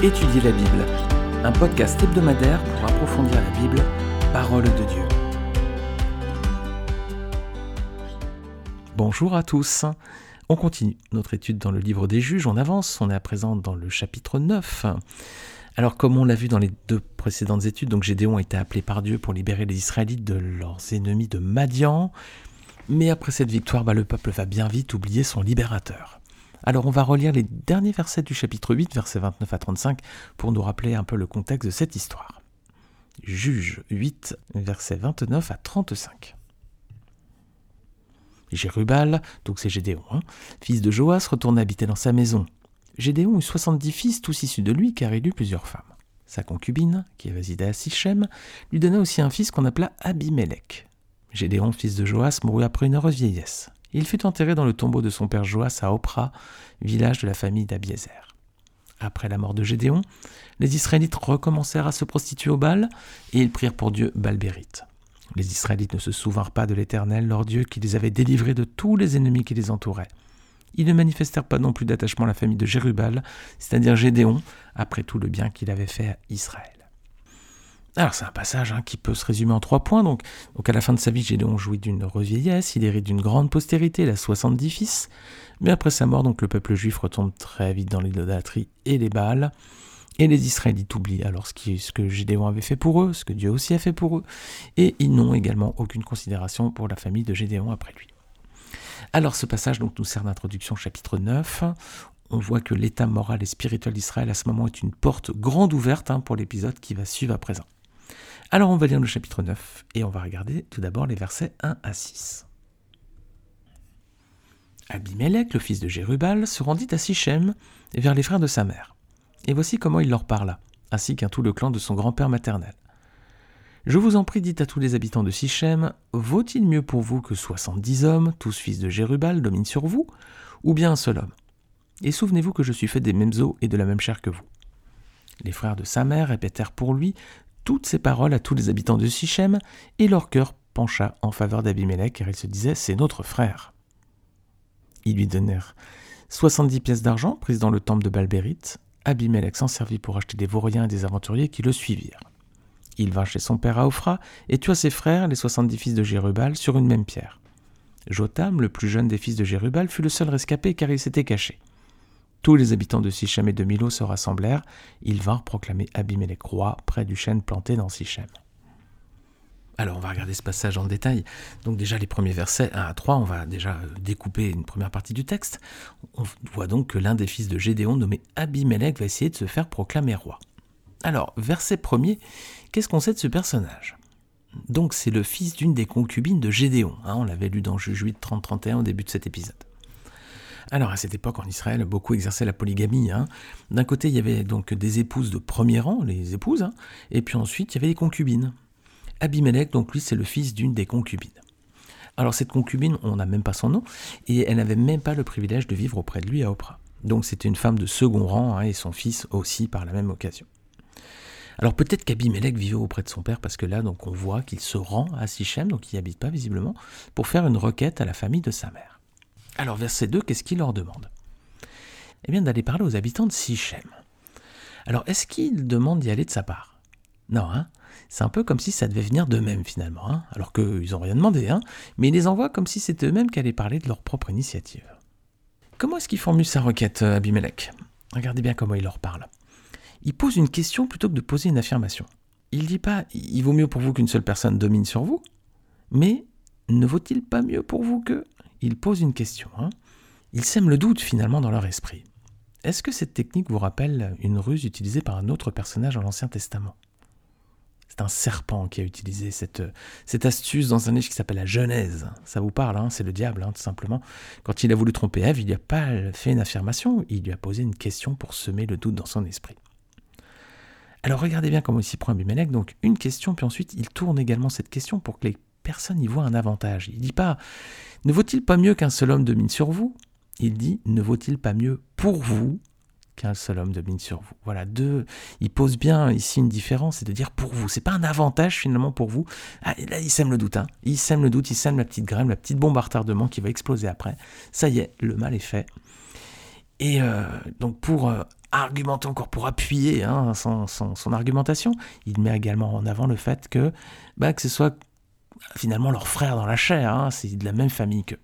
Étudier la Bible, un podcast hebdomadaire pour approfondir la Bible, parole de Dieu. Bonjour à tous. On continue notre étude dans le livre des juges, on avance, on est à présent dans le chapitre 9. Alors comme on l'a vu dans les deux précédentes études, donc Gédéon a été appelé par Dieu pour libérer les Israélites de leurs ennemis de Madian, mais après cette victoire, bah, le peuple va bien vite oublier son libérateur. Alors on va relire les derniers versets du chapitre 8, versets 29 à 35, pour nous rappeler un peu le contexte de cette histoire. Juge 8, versets 29 à 35. Jérubal, donc c'est Gédéon, hein, fils de Joas, retourna habiter dans sa maison. Gédéon eut 70 fils, tous issus de lui, car il eut plusieurs femmes. Sa concubine, qui résidait à Sichem, lui donna aussi un fils qu'on appela Abimelech. Gédéon, fils de Joas, mourut après une heureuse vieillesse. Il fut enterré dans le tombeau de son père Joas à Oprah, village de la famille d'Abiézer. Après la mort de Gédéon, les Israélites recommencèrent à se prostituer au Baal et ils prirent pour Dieu Balbérite. Les Israélites ne se souvinrent pas de l'Éternel, leur Dieu, qui les avait délivrés de tous les ennemis qui les entouraient. Ils ne manifestèrent pas non plus d'attachement à la famille de Jérubal, c'est-à-dire Gédéon, après tout le bien qu'il avait fait à Israël. Alors c'est un passage hein, qui peut se résumer en trois points. Donc, donc à la fin de sa vie, Gédéon jouit d'une revieillesse, il hérite d'une grande postérité, il a 70 fils. Mais après sa mort, donc le peuple juif retombe très vite dans l'idolâtrie et les Baals. Et les Israélites oublient alors ce, ce que Gédéon avait fait pour eux, ce que Dieu aussi a fait pour eux. Et ils n'ont également aucune considération pour la famille de Gédéon après lui. Alors ce passage donc, nous sert d'introduction au chapitre 9 on voit que l'état moral et spirituel d'Israël à ce moment est une porte grande ouverte hein, pour l'épisode qui va suivre à présent. Alors on va lire le chapitre 9 et on va regarder tout d'abord les versets 1 à 6. Abimelech, le fils de Jérubal, se rendit à Sichem vers les frères de sa mère. Et voici comment il leur parla, ainsi qu'un tout le clan de son grand-père maternel. Je vous en prie, dites à tous les habitants de Sichem, vaut-il mieux pour vous que soixante-dix hommes, tous fils de Jérubal, dominent sur vous, ou bien un seul homme? Et souvenez-vous que je suis fait des mêmes os et de la même chair que vous. Les frères de sa mère répétèrent pour lui toutes ces paroles à tous les habitants de Sichem, et leur cœur pencha en faveur d'Abimelech, car ils se disaient C'est notre frère. Ils lui donnèrent soixante-dix pièces d'argent prises dans le temple de Balbérite. Abimelech s'en servit pour acheter des vauriens et des aventuriers qui le suivirent. Il vint chez son père à Ophra et tua ses frères, les soixante-dix fils de Jérubal, sur une même pierre. Jotam, le plus jeune des fils de Jérubal, fut le seul rescapé car il s'était caché. Tous les habitants de Sichem et de Milo se rassemblèrent. Ils vinrent proclamer Abimelech roi près du chêne planté dans Sichem. Alors on va regarder ce passage en détail. Donc déjà les premiers versets 1 à 3, on va déjà euh, découper une première partie du texte. On voit donc que l'un des fils de Gédéon nommé Abimelech va essayer de se faire proclamer roi. Alors verset premier, qu'est-ce qu'on sait de ce personnage? Donc c'est le fils d'une des concubines de Gédéon. Hein, on l'avait lu dans Juge 8 30-31 au début de cet épisode. Alors à cette époque en Israël, beaucoup exerçaient la polygamie. Hein. D'un côté, il y avait donc des épouses de premier rang, les épouses, hein, et puis ensuite il y avait les concubines. Abimelech, donc lui, c'est le fils d'une des concubines. Alors cette concubine, on n'a même pas son nom, et elle n'avait même pas le privilège de vivre auprès de lui à Oprah. Donc c'était une femme de second rang, hein, et son fils aussi par la même occasion. Alors peut-être qu'Abimelech vivait auprès de son père, parce que là, donc on voit qu'il se rend à Sichem, donc il n'y habite pas visiblement, pour faire une requête à la famille de sa mère. Alors verset 2, qu'est-ce qu'il leur demande? Eh bien d'aller parler aux habitants de Sichem. Alors est-ce qu'il demande d'y aller de sa part? Non, hein c'est un peu comme si ça devait venir d'eux-mêmes finalement, hein alors qu'ils n'ont rien demandé, hein mais il les envoie comme si c'était eux-mêmes qui allaient parler de leur propre initiative. Comment est-ce qu'il formule sa requête, euh, Abimelech? Regardez bien comment il leur parle. Il pose une question plutôt que de poser une affirmation. Il dit pas il vaut mieux pour vous qu'une seule personne domine sur vous, mais ne vaut-il pas mieux pour vous que il pose une question. Hein. Il sème le doute finalement dans leur esprit. Est-ce que cette technique vous rappelle une ruse utilisée par un autre personnage dans l'Ancien Testament? C'est un serpent qui a utilisé cette, astuce dans un livre qui s'appelle la Genèse. Ça vous parle, hein c'est le diable, hein, tout simplement. Quand il a voulu tromper Ève, il lui a pas fait une affirmation, il lui a posé une question pour semer le doute dans son esprit. Alors regardez bien comment il s'y prend Abimelech. Donc une question, puis ensuite il tourne également cette question pour que les personne n'y voit un avantage. Il dit pas ne vaut-il pas mieux qu'un seul homme domine sur vous? Il dit ne vaut-il pas mieux pour vous qu'un seul homme domine sur vous? Voilà, deux, il pose bien ici une différence, c'est de dire pour vous. C'est pas un avantage finalement pour vous. Ah, là, il sème le doute. Hein. Il sème le doute, il sème la petite graine, la petite bombe à retardement qui va exploser après. Ça y est, le mal est fait. Et euh, donc pour euh, argumenter encore pour appuyer hein, son, argumentation, il met également en avant le fait que, bah, que ce soit finalement leur frère dans la chair, hein, c'est de la même famille qu'eux.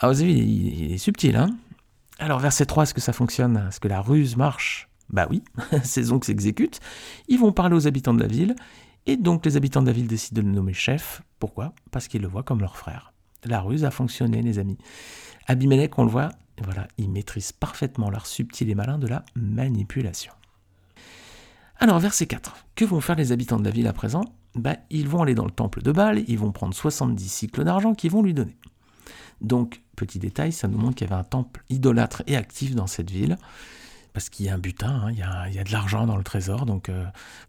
Alors vous avez il, est subtil. Hein Alors verset 3, est-ce que ça fonctionne? Est-ce que la ruse marche? Bah oui, ces oncles s'exécutent. Ils vont parler aux habitants de la ville, et donc les habitants de la ville décident de le nommer chef. Pourquoi? Parce qu'ils le voient comme leur frère. La ruse a fonctionné, les amis. Abimelech, on le voit, voilà, il maîtrise parfaitement l'art subtil et malin de la manipulation. Alors, verset 4. Que vont faire les habitants de la ville à présent? Bah, Ils vont aller dans le temple de Baal, ils vont prendre 70 cycles d'argent qu'ils vont lui donner. Donc, petit détail, ça nous montre qu'il y avait un temple idolâtre et actif dans cette ville, parce qu'il y a un butin, hein, il, y a, de l'argent dans le trésor, donc euh,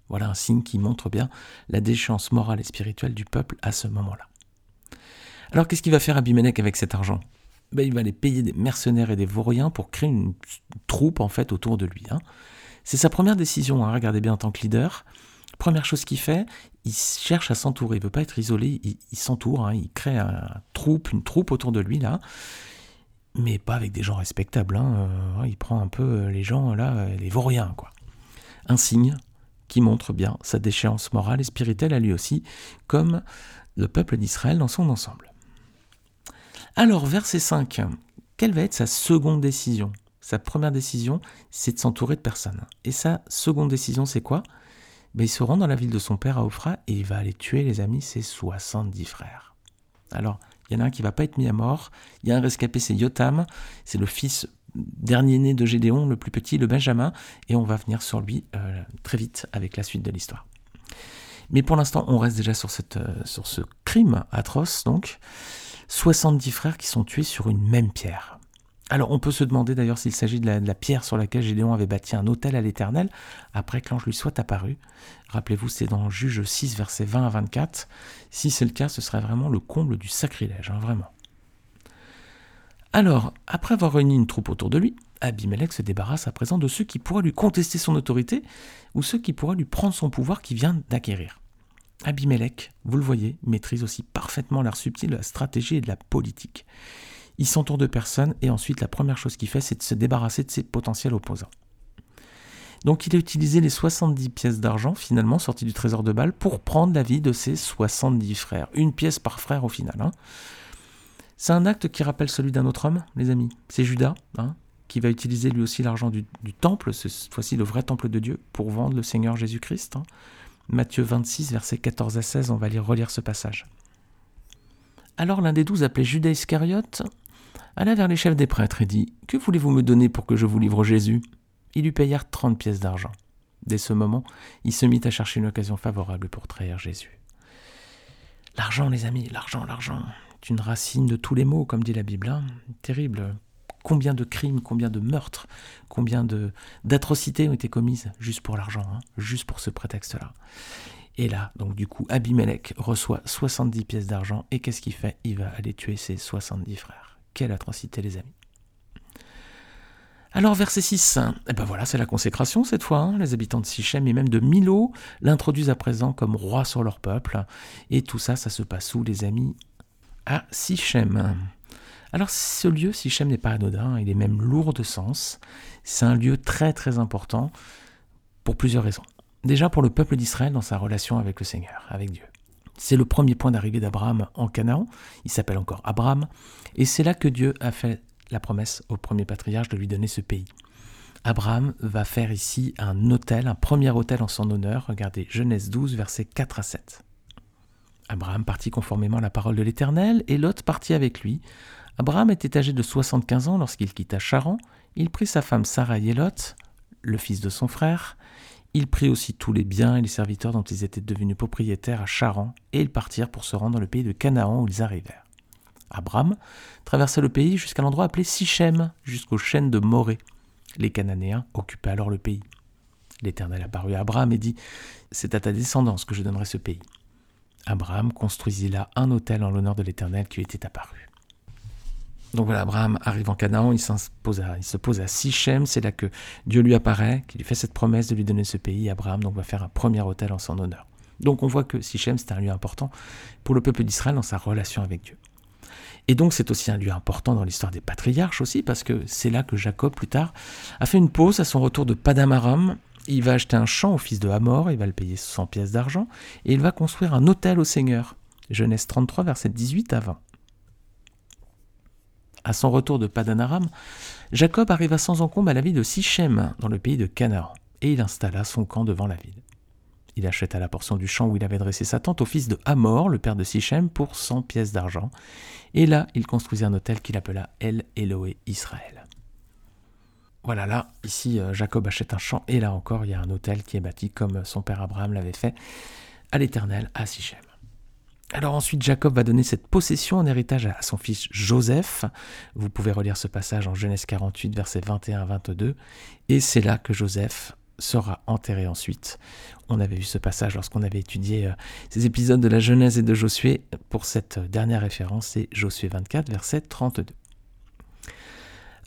voilà un signe qui montre bien la déchéance morale et spirituelle du peuple à ce moment-là. Alors, qu'est-ce qu'il va faire Abimelech avec cet argent? Ben, il va aller payer des mercenaires et des vauriens pour créer une troupe en fait autour de lui. Hein. C'est sa première décision, hein, regardez bien en tant que leader. Première chose qu'il fait, il cherche à s'entourer, il ne veut pas être isolé, il, s'entoure, hein. il crée un troupe, une troupe autour de lui là, mais pas avec des gens respectables. Euh, il prend un peu euh, les gens là, euh, les vauriens quoi. Un signe qui montre bien sa déchéance morale et spirituelle à lui aussi, comme le peuple d'Israël dans son ensemble. Alors, verset 5, quelle va être sa seconde décision? Sa première décision, c'est de s'entourer de personnes. Et sa seconde décision, c'est quoi? Il se rend dans la ville de son père à Ophra et il va aller tuer, les amis, ses 70 frères. Alors, il y en a un qui va pas être mis à mort. Il y a un rescapé, c'est Yotam. C'est le fils dernier né de Gédéon, le plus petit, le Benjamin. Et on va venir sur lui euh, très vite avec la suite de l'histoire. Mais pour l'instant, on reste déjà sur, euh, sur ce crime atroce, donc. 70 frères qui sont tués sur une même pierre. Alors on peut se demander d'ailleurs s'il s'agit de, la, pierre sur laquelle Gédéon avait bâti un hôtel à l'Éternel après que l'ange lui soit apparu. Rappelez-vous, c'est dans Juge 6, versets 20 à 24. Si c'est le cas, ce serait vraiment le comble du sacrilège, hein, vraiment. Alors, après avoir réuni une troupe autour de lui, Abimelech se débarrasse à présent de ceux qui pourraient lui contester son autorité ou ceux qui pourraient lui prendre son pouvoir qu'il vient d'acquérir. Abimelech, vous le voyez, maîtrise aussi parfaitement l'art subtil de la stratégie et de la politique. Il s'entoure de personnes et ensuite la première chose qu'il fait, c'est de se débarrasser de ses potentiels opposants. Donc il a utilisé les 70 pièces d'argent finalement sorties du trésor de Bâle pour prendre la vie de ses 70 frères. Une pièce par frère au final. Hein. C'est un acte qui rappelle celui d'un autre homme, les amis. C'est Judas, hein, qui va utiliser lui aussi l'argent du, temple, cette fois-ci le vrai temple de Dieu, pour vendre le Seigneur Jésus-Christ. Hein. Matthieu 26, versets 14 à 16, on va lire relire ce passage. Alors l'un des douze, appelé Judas Iscariote, alla vers les chefs des prêtres et dit Que voulez-vous me donner pour que je vous livre Jésus? Ils lui payèrent trente pièces d'argent. Dès ce moment, il se mit à chercher une occasion favorable pour trahir Jésus. L'argent, les amis, l'argent, l'argent, est une racine de tous les maux, comme dit la Bible. Hein. Terrible combien de crimes, combien de meurtres, combien d'atrocités ont été commises juste pour l'argent, hein, juste pour ce prétexte-là. Et là, donc du coup, Abimelech reçoit 70 pièces d'argent et qu'est-ce qu'il fait? Il va aller tuer ses 70 frères. Quelle atrocité, les amis. Alors, verset 6, et eh ben voilà, c'est la consécration cette fois. Hein. Les habitants de Sichem et même de Milo l'introduisent à présent comme roi sur leur peuple. Et tout ça, ça se passe où, les amis? À Sichem. Alors ce lieu, Sichem n'est pas anodin, il est même lourd de sens. C'est un lieu très très important pour plusieurs raisons. Déjà pour le peuple d'Israël dans sa relation avec le Seigneur, avec Dieu. C'est le premier point d'arrivée d'Abraham en Canaan, il s'appelle encore Abraham, et c'est là que Dieu a fait la promesse au premier patriarche de lui donner ce pays. Abraham va faire ici un hôtel, un premier hôtel en son honneur, regardez Genèse 12, versets 4 à 7. Abraham partit conformément à la parole de l'Éternel, et Lot partit avec lui, Abraham était âgé de 75 ans lorsqu'il quitta Charan. Il prit sa femme Sarah et Lot, le fils de son frère. Il prit aussi tous les biens et les serviteurs dont ils étaient devenus propriétaires à Charan, et ils partirent pour se rendre dans le pays de Canaan où ils arrivèrent. Abraham traversa le pays jusqu'à l'endroit appelé Sichem, jusqu'aux chaînes de Morée. Les Cananéens occupaient alors le pays. L'Éternel apparut à Abraham et dit C'est à ta descendance que je donnerai ce pays. Abraham construisit là un autel en l'honneur de l'Éternel qui lui était apparu. Donc voilà, Abraham arrive en Canaan, il, il se pose à Sichem, c'est là que Dieu lui apparaît, qui lui fait cette promesse de lui donner ce pays. Abraham donc va faire un premier hôtel en son honneur. Donc on voit que Sichem c'est un lieu important pour le peuple d'Israël dans sa relation avec Dieu. Et donc c'est aussi un lieu important dans l'histoire des patriarches aussi, parce que c'est là que Jacob, plus tard, a fait une pause à son retour de Padamaram. Il va acheter un champ au fils de Hamor, il va le payer 100 pièces d'argent, et il va construire un hôtel au Seigneur. Genèse 33, verset 18 à 20. À son retour de Padanaram, Jacob arriva sans encombre à la ville de Sichem, dans le pays de Canaan, et il installa son camp devant la ville. Il acheta la portion du champ où il avait dressé sa tente au fils de Hamor, le père de Sichem, pour 100 pièces d'argent, et là il construisit un hôtel qu'il appela El Eloé Israël. Voilà, là, ici, euh, Jacob achète un champ, et là encore, il y a un hôtel qui est bâti comme son père Abraham l'avait fait à l'Éternel à Sichem. Alors ensuite, Jacob va donner cette possession en héritage à son fils Joseph. Vous pouvez relire ce passage en Genèse 48, versets 21 à 22. Et c'est là que Joseph sera enterré ensuite. On avait vu ce passage lorsqu'on avait étudié euh, ces épisodes de la Genèse et de Josué. Pour cette dernière référence, c'est Josué 24, verset 32.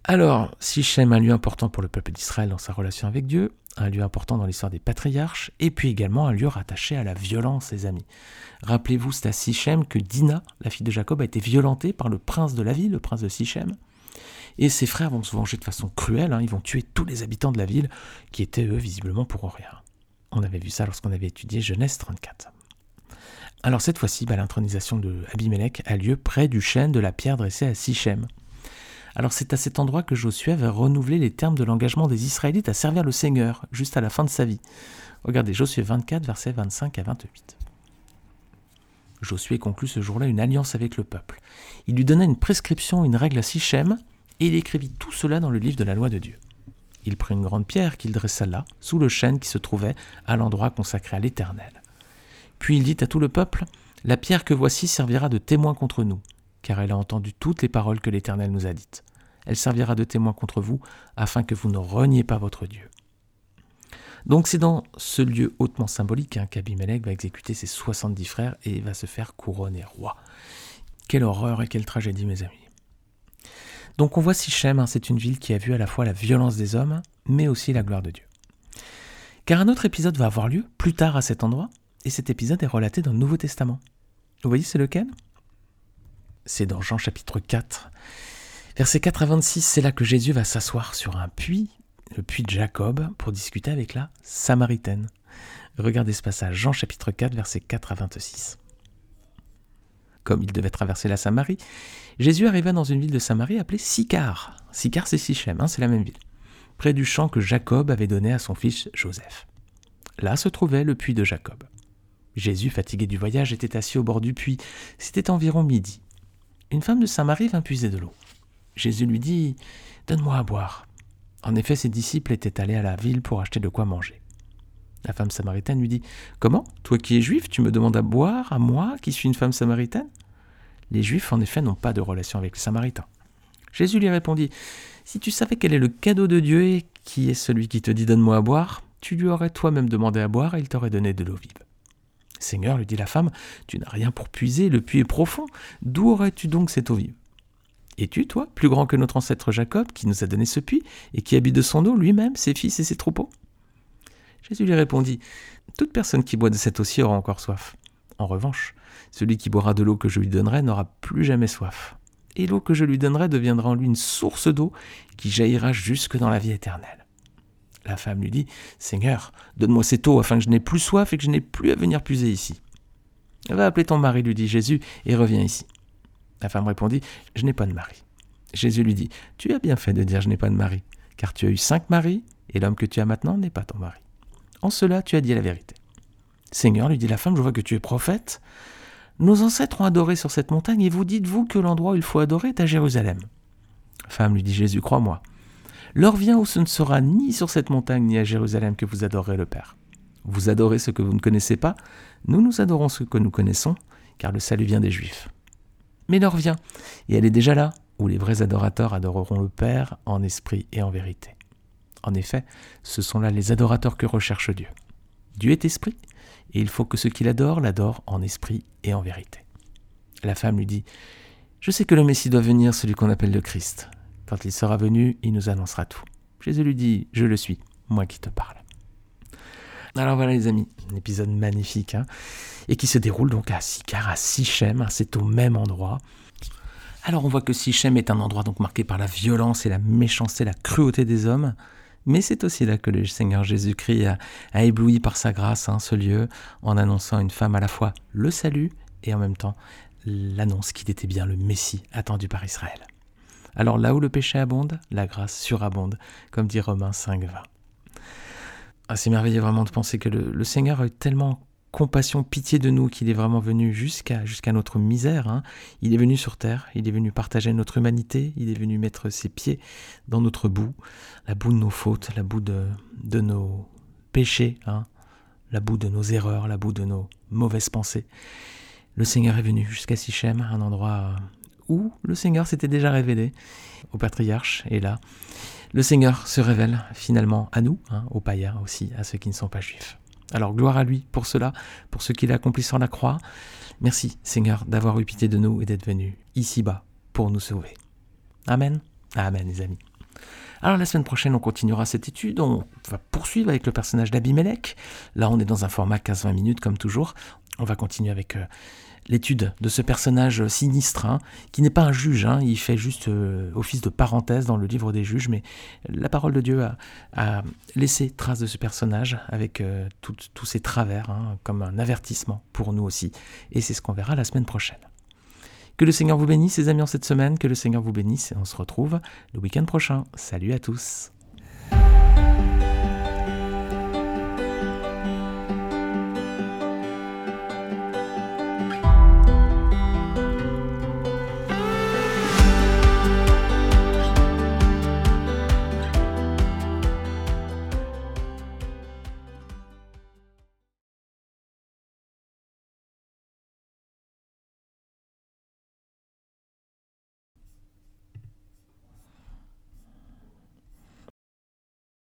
Alors, Sichem, un lieu important pour le peuple d'Israël dans sa relation avec Dieu, un lieu important dans l'histoire des patriarches, et puis également un lieu rattaché à la violence, les amis. Rappelez-vous, c'est à Sichem que Dina, la fille de Jacob, a été violentée par le prince de la ville, le prince de Sichem. Et ses frères vont se venger de façon cruelle, hein. ils vont tuer tous les habitants de la ville, qui étaient eux visiblement pour rien. On avait vu ça lorsqu'on avait étudié Genèse 34. Alors cette fois-ci, bah, l'intronisation de Abimelech a lieu près du chêne de la pierre dressée à Sichem. Alors c'est à cet endroit que Josué va renouveler les termes de l'engagement des Israélites à servir le Seigneur, juste à la fin de sa vie. Regardez Josué 24, versets 25 à 28. Josué conclut ce jour-là une alliance avec le peuple. Il lui donna une prescription, une règle à Sichem, et il écrivit tout cela dans le livre de la loi de Dieu. Il prit une grande pierre qu'il dressa là, sous le chêne qui se trouvait à l'endroit consacré à l'Éternel. Puis il dit à tout le peuple, La pierre que voici servira de témoin contre nous car elle a entendu toutes les paroles que l'Éternel nous a dites. Elle servira de témoin contre vous, afin que vous ne reniez pas votre Dieu. Donc c'est dans ce lieu hautement symbolique hein, qu'Abimelech va exécuter ses 70 frères et va se faire couronner roi. Quelle horreur et quelle tragédie, mes amis. Donc on voit Sichem, hein, c'est une ville qui a vu à la fois la violence des hommes, mais aussi la gloire de Dieu. Car un autre épisode va avoir lieu plus tard à cet endroit, et cet épisode est relaté dans le Nouveau Testament. Vous voyez, c'est lequel? C'est dans Jean chapitre 4. Verset 4 à 26, c'est là que Jésus va s'asseoir sur un puits, le puits de Jacob, pour discuter avec la Samaritaine. Regardez ce passage, Jean chapitre 4, verset 4 à 26. Comme il devait traverser la Samarie, Jésus arriva dans une ville de Samarie appelée Sicar. Sicar, c'est Sichem, hein, c'est la même ville, près du champ que Jacob avait donné à son fils Joseph. Là se trouvait le puits de Jacob. Jésus, fatigué du voyage, était assis au bord du puits. C'était environ midi une femme de Samarie vint puiser de l'eau. Jésus lui dit Donne-moi à boire. En effet, ses disciples étaient allés à la ville pour acheter de quoi manger. La femme samaritaine lui dit Comment? Toi qui es juif, tu me demandes à boire, à moi, qui suis une femme samaritaine? Les juifs, en effet, n'ont pas de relation avec les samaritains. Jésus lui répondit Si tu savais quel est le cadeau de Dieu et qui est celui qui te dit Donne-moi à boire, tu lui aurais toi-même demandé à boire et il t'aurait donné de l'eau vive. Seigneur, lui dit la femme, tu n'as rien pour puiser, le puits est profond. D'où aurais-tu donc cette eau vive? Es-tu, toi, plus grand que notre ancêtre Jacob, qui nous a donné ce puits, et qui habite de son eau lui-même, ses fils et ses troupeaux? Jésus lui répondit, Toute personne qui boit de cette eau-ci aura encore soif. En revanche, celui qui boira de l'eau que je lui donnerai n'aura plus jamais soif. Et l'eau que je lui donnerai deviendra en lui une source d'eau qui jaillira jusque dans la vie éternelle. La femme lui dit Seigneur, donne-moi cette eau afin que je n'ai plus soif et que je n'ai plus à venir puiser ici. Va appeler ton mari, lui dit Jésus, et reviens ici. La femme répondit Je n'ai pas de mari. Jésus lui dit Tu as bien fait de dire Je n'ai pas de mari, car tu as eu cinq maris, et l'homme que tu as maintenant n'est pas ton mari. En cela, tu as dit la vérité. Seigneur, lui dit la femme, je vois que tu es prophète. Nos ancêtres ont adoré sur cette montagne, et vous dites-vous que l'endroit où il faut adorer est à Jérusalem. Femme, lui dit Jésus, crois-moi. L'heure vient où ce ne sera ni sur cette montagne ni à Jérusalem que vous adorerez le Père. Vous adorez ce que vous ne connaissez pas, nous nous adorons ce que nous connaissons, car le salut vient des Juifs. Mais l'heure vient, et elle est déjà là, où les vrais adorateurs adoreront le Père en esprit et en vérité. En effet, ce sont là les adorateurs que recherche Dieu. Dieu est esprit, et il faut que ceux qui l'adorent l'adorent en esprit et en vérité. La femme lui dit, Je sais que le Messie doit venir, celui qu'on appelle le Christ. Quand il sera venu, il nous annoncera tout. Jésus lui dit, je le suis, moi qui te parle. Alors voilà les amis, un épisode magnifique, hein, et qui se déroule donc à Sicar, à Sichem, hein, c'est au même endroit. Alors on voit que Sichem est un endroit donc marqué par la violence et la méchanceté, la cruauté des hommes, mais c'est aussi là que le Seigneur Jésus-Christ a, ébloui par sa grâce hein, ce lieu en annonçant une femme à la fois le salut et en même temps l'annonce qu'il était bien le Messie attendu par Israël. Alors là où le péché abonde, la grâce surabonde, comme dit Romains 5.20. Ah, c'est merveilleux vraiment de penser que le, Seigneur a eu tellement compassion, pitié de nous, qu'il est vraiment venu jusqu'à notre misère. Hein. Il est venu sur terre, il est venu partager notre humanité, il est venu mettre ses pieds dans notre boue, la boue de nos fautes, la boue de, de nos péchés, hein. la boue de nos erreurs, la boue de nos mauvaises pensées. Le Seigneur est venu jusqu'à Sichem, un endroit où le Seigneur s'était déjà révélé au patriarche, et là, le Seigneur se révèle finalement à nous, hein, aux païens aussi, à ceux qui ne sont pas juifs. Alors gloire à lui pour cela, pour ce qu'il a accompli sur la croix. Merci Seigneur d'avoir eu pitié de nous et d'être venu ici-bas pour nous sauver. Amen. Amen les amis. Alors la semaine prochaine, on continuera cette étude, on va poursuivre avec le personnage d'Abimelech. Là, on est dans un format 15-20 minutes comme toujours. On va continuer avec euh, l'étude de ce personnage sinistre, hein, qui n'est pas un juge, hein, il fait juste euh, office de parenthèse dans le livre des juges, mais la parole de Dieu a, laissé trace de ce personnage avec euh, tous ses travers, hein, comme un avertissement pour nous aussi. Et c'est ce qu'on verra la semaine prochaine. Que le Seigneur vous bénisse, les amis, en cette semaine, que le Seigneur vous bénisse, et on se retrouve le week-end prochain. Salut à tous.